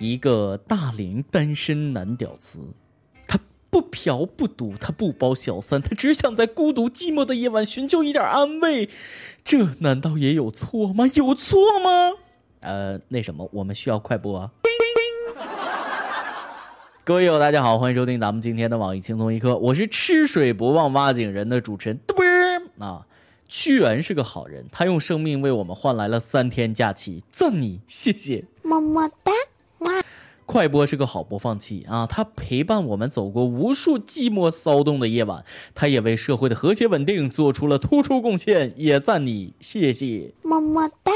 一个大龄单身男屌丝，他不嫖不赌，他不包小三，他只想在孤独寂寞的夜晚寻求一点安慰，这难道也有错吗？有错吗？呃，那什么，我们需要快播啊。各位友，大家好，欢迎收听咱们今天的网易轻松一刻，我是吃水不忘挖井人的主持人嘚啵儿啊。屈原是个好人，他用生命为我们换来了三天假期，赞你，谢谢，么么哒。快播是个好播放器啊，它陪伴我们走过无数寂寞骚动的夜晚，它也为社会的和谐稳定做出了突出贡献，也赞你，谢谢，么么哒。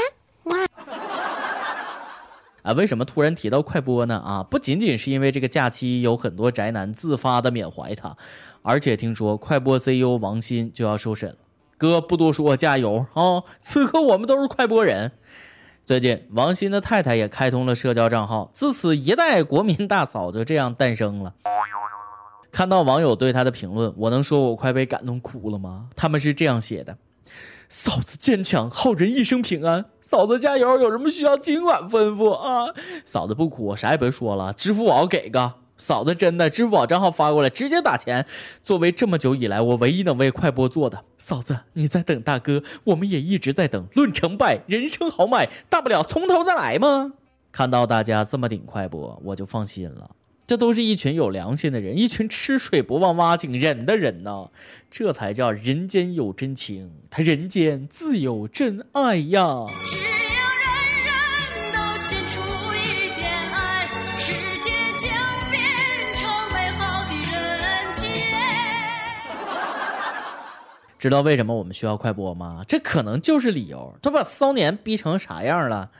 啊，为什么突然提到快播呢？啊，不仅仅是因为这个假期有很多宅男自发的缅怀他，而且听说快播 CEO 王鑫就要受审了。哥不多说，加油啊！此刻我们都是快播人。最近，王鑫的太太也开通了社交账号，自此一代国民大嫂就这样诞生了。看到网友对她的评论，我能说我快被感动哭了吗？他们是这样写的：“嫂子坚强，好人一生平安。嫂子加油，有什么需要尽管吩咐啊。嫂子不哭，啥也别说了，支付宝给个。”嫂子真的，支付宝账号发过来，直接打钱。作为这么久以来我唯一能为快播做的，嫂子你在等大哥，我们也一直在等。论成败，人生豪迈，大不了从头再来嘛。看到大家这么顶快播，我就放心了。这都是一群有良心的人，一群吃水不忘挖井人的人呐，这才叫人间有真情，他人间自有真爱呀。知道为什么我们需要快播吗？这可能就是理由。他把骚年逼成啥样了？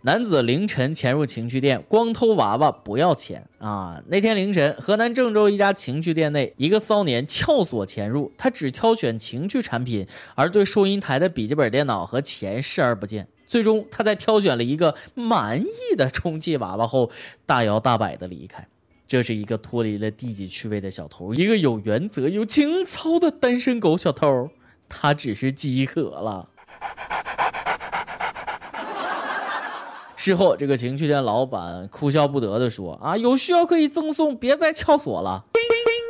男子凌晨潜入情趣店，光偷娃娃不要钱啊！那天凌晨，河南郑州一家情趣店内，一个骚年撬锁潜入，他只挑选情趣产品，而对收银台的笔记本电脑和钱视而不见。最终，他在挑选了一个满意的充气娃娃后，大摇大摆地离开。这是一个脱离了低级趣味的小偷，一个有原则、有情操的单身狗小偷。他只是饥渴了。事后，这个情趣店老板哭笑不得的说：“啊，有需要可以赠送，别再撬锁了。”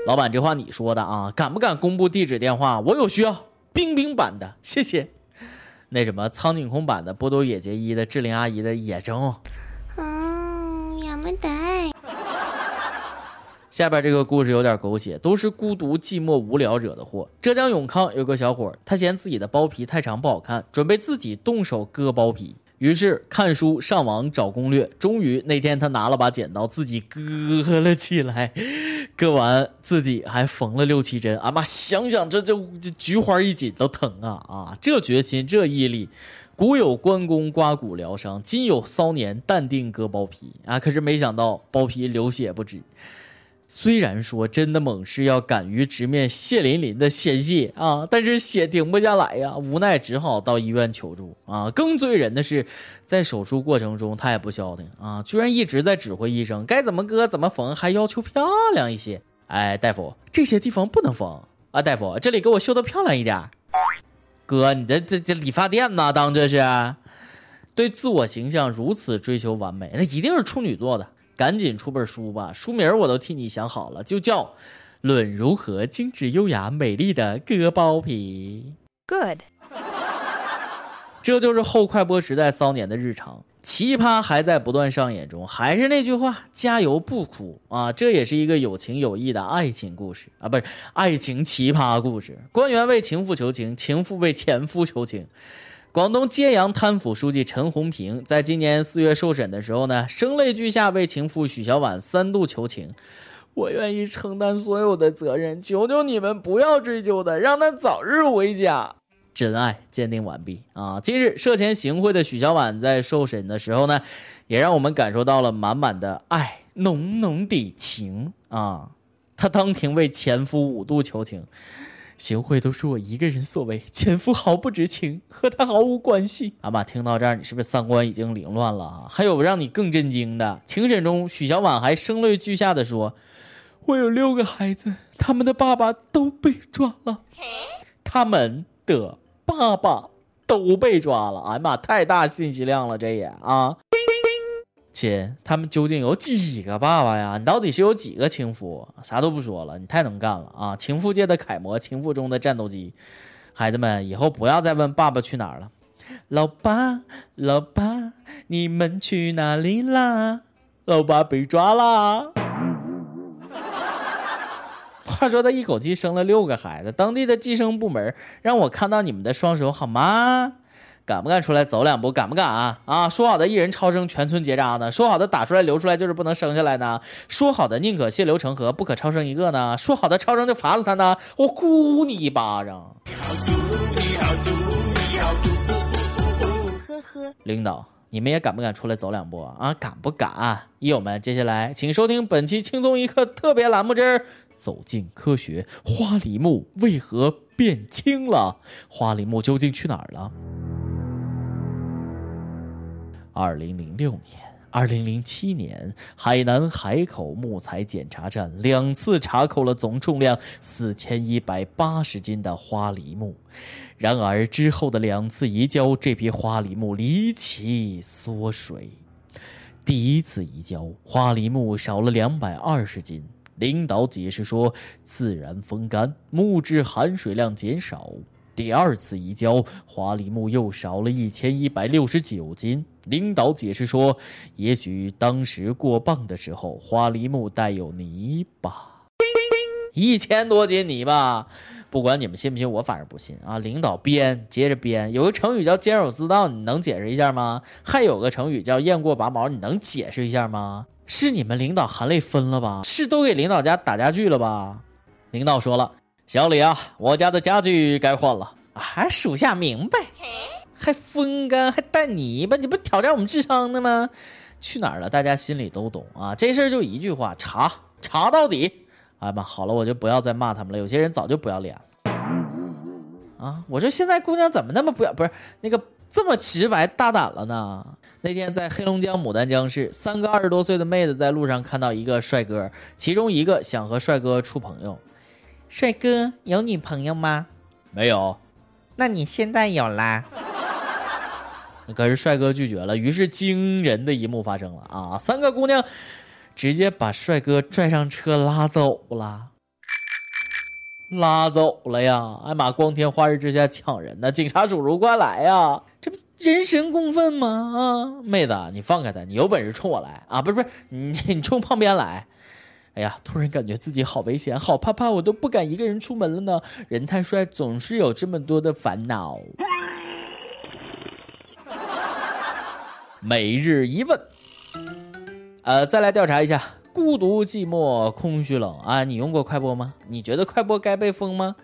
老板，这话你说的啊？敢不敢公布地址、电话？我有需要，冰冰版的，谢谢。那什么，苍井空版的，波多野结衣的，志玲阿姨的也中也没得。下边这个故事有点狗血，都是孤独、寂寞、无聊惹的祸。浙江永康有个小伙，他嫌自己的包皮太长不好看，准备自己动手割包皮。于是看书、上网找攻略，终于那天他拿了把剪刀自己割了起来。割完自己还缝了六七针。啊妈，想想这就这菊花一紧都疼啊啊！这决心，这毅力。古有关公刮骨疗伤，今有骚年淡定割包皮啊！可是没想到包皮流血不止。虽然说真的猛士要敢于直面血淋淋的鲜血啊，但是血停不下来呀，无奈只好到医院求助啊。更醉人的是，在手术过程中他也不消停啊，居然一直在指挥医生该怎么割怎么缝，还要求漂亮一些。哎，大夫，这些地方不能缝啊，大夫，这里给我修的漂亮一点。哥，你这这这理发店呢？当这是？对自我形象如此追求完美，那一定是处女座的。赶紧出本书吧，书名我都替你想好了，就叫《论如何精致优雅美丽的割包皮》。Good，这就是后快播时代骚年的日常，奇葩还在不断上演中。还是那句话，加油不哭啊！这也是一个有情有义的爱情故事啊，不是爱情奇葩故事。官员为情妇求情，情妇为前夫求情。广东揭阳贪腐书记陈红平在今年四月受审的时候呢，声泪俱下为情妇许小婉三度求情：“我愿意承担所有的责任，求求你们不要追究他，让他早日回家。”真爱鉴定完毕啊！今日涉嫌行贿的许小婉在受审的时候呢，也让我们感受到了满满的爱，浓浓的情啊！她当庭为前夫五度求情。行贿都是我一个人所为，前夫毫不知情，和他毫无关系。阿妈听到这儿，你是不是三观已经凌乱了？还有让你更震惊的，庭审中许小婉还声泪俱下的说：“我有六个孩子，他们的爸爸都被抓了，他们的爸爸都被抓了。”哎呀妈，太大信息量了，这也啊。亲，他们究竟有几个爸爸呀？你到底是有几个情妇？啥都不说了，你太能干了啊！情妇界的楷模，情妇中的战斗机。孩子们，以后不要再问爸爸去哪儿了。老爸，老爸，你们去哪里啦？老爸被抓啦！话说他一口气生了六个孩子，当地的计生部门让我看到你们的双手好吗？敢不敢出来走两步？敢不敢啊？啊！说好的一人超生，全村结扎呢？说好的打出来流出来就是不能生下来呢？说好的宁可血流成河，不可超生一个呢？说好的超生就罚死他呢？我呼你一巴掌！呵呵，领导，你们也敢不敢出来走两步啊？敢不敢？益友们，接下来请收听本期轻松一刻特别栏目之《走进科学》。花梨木为何变青了？花梨木究竟去哪儿了？二零零六年、二零零七年，海南海口木材检查站两次查扣了总重量四千一百八十斤的花梨木。然而之后的两次移交，这批花梨木离奇缩水。第一次移交，花梨木少了两百二十斤。领导解释说，自然风干，木质含水量减少。第二次移交，花梨木又少了一千一百六十九斤。领导解释说，也许当时过磅的时候，花梨木带有泥巴，一千多斤泥巴。不管你们信不信，我反正不信啊！领导编，接着编。有个成语叫“坚守自盗”，你能解释一下吗？还有个成语叫“雁过拔毛”，你能解释一下吗？是你们领导含泪分了吧？是都给领导家打家具了吧？领导说了。小李啊，我家的家具该换了啊！属下明白，还风干还带泥巴，你不挑战我们智商的吗？去哪儿了？大家心里都懂啊！这事儿就一句话，查查到底。哎妈，好了，我就不要再骂他们了。有些人早就不要脸了啊！我说现在姑娘怎么那么不要，不是那个这么直白大胆了呢？那天在黑龙江牡丹江市，三个二十多岁的妹子在路上看到一个帅哥，其中一个想和帅哥处朋友。帅哥有女朋友吗？没有。那你现在有啦？可是帅哥拒绝了。于是惊人的一幕发生了啊！三个姑娘直接把帅哥拽上车拉走了，拉走了呀！哎妈，光天化日之下抢人呢！警察叔叔快来呀！这不人神共愤吗？啊，妹子你放开他，你有本事冲我来啊！不是不是，你你冲旁边来。哎呀，突然感觉自己好危险，好怕怕，我都不敢一个人出门了呢。人太帅，总是有这么多的烦恼。每日一问，呃，再来调查一下，孤独、寂寞、空虚、冷啊，你用过快播吗？你觉得快播该被封吗？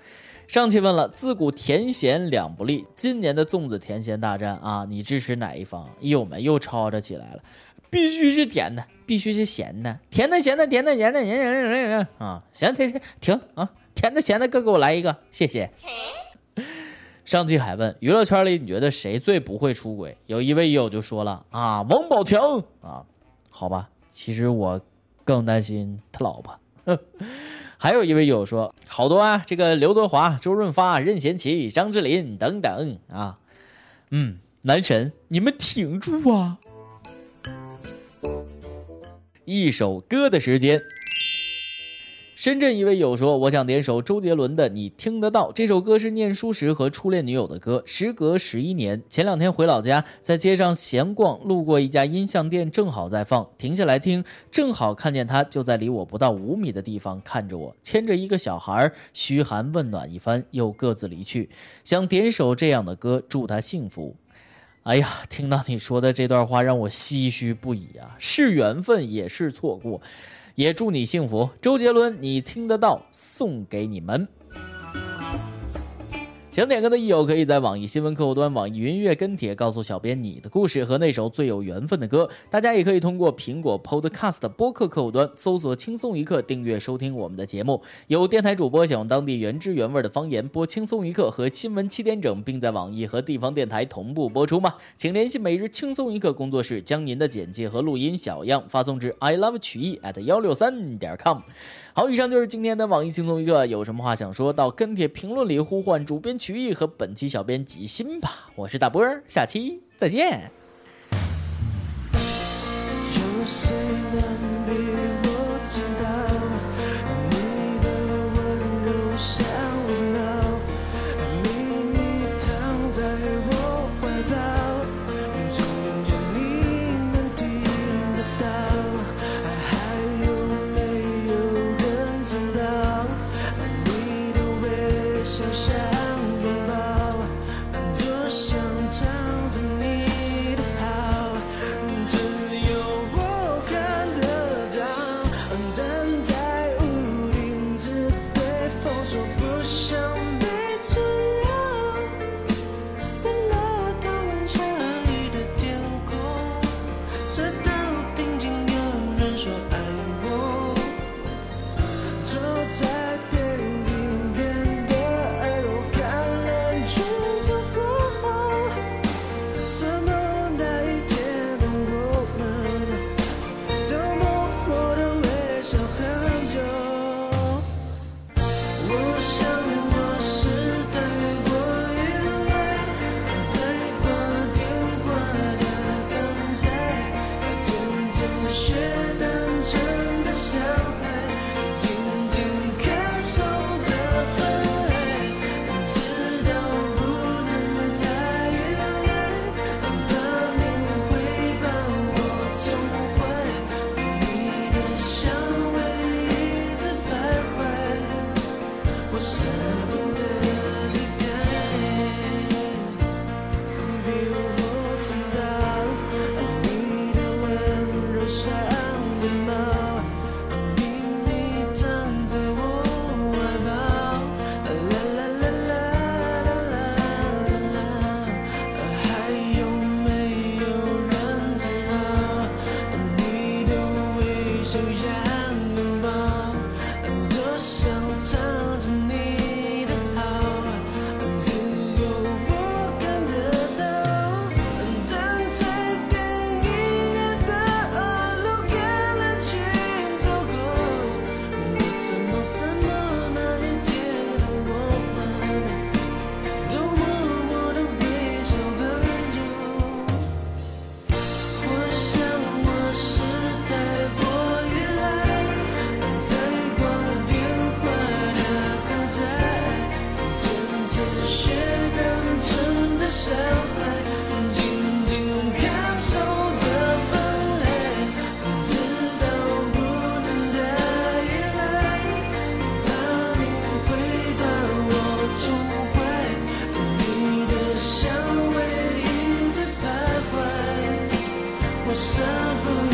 上期问了，自古甜咸两不立，今年的粽子甜咸大战啊，你支持哪一方？友们又吵吵起来了。必须是甜的，必须是咸的，甜的咸的，甜的咸的，咸咸咸咸啊！行，停停停啊！甜的咸的各给我来一个，谢谢。上期还问娱乐圈里你觉得谁最不会出轨？有一位友就说了啊，王宝强啊，好吧，其实我更担心他老婆。还有一位友说好多啊，这个刘德华、周润发、任贤齐、张智霖等等啊，嗯，男神你们挺住啊！一首歌的时间。深圳一位友说：“我想点首周杰伦的《你听得到》这首歌，是念书时和初恋女友的歌。时隔十一年，前两天回老家，在街上闲逛，路过一家音像店，正好在放，停下来听，正好看见他就在离我不到五米的地方看着我，牵着一个小孩，嘘寒问暖一番，又各自离去。想点首这样的歌，祝他幸福。”哎呀，听到你说的这段话，让我唏嘘不已啊！是缘分，也是错过，也祝你幸福。周杰伦，你听得到，送给你们。想点歌的益友，可以在网易新闻客户端、网易云音乐跟帖告诉小编你的故事和那首最有缘分的歌。大家也可以通过苹果 Podcast 播客客户端搜索“轻松一刻”，订阅收听我们的节目。有电台主播想用当地原汁原味的方言播《轻松一刻》和新闻七点整，并在网易和地方电台同步播出吗？请联系每日轻松一刻工作室，将您的简介和录音小样发送至 i love 曲艺 at 幺六三点 com。好，以上就是今天的网易轻松一刻。有什么话想说到跟帖评论里呼唤主编曲艺和本期小编吉心吧。我是大波儿，下期再见。有谁舍不得。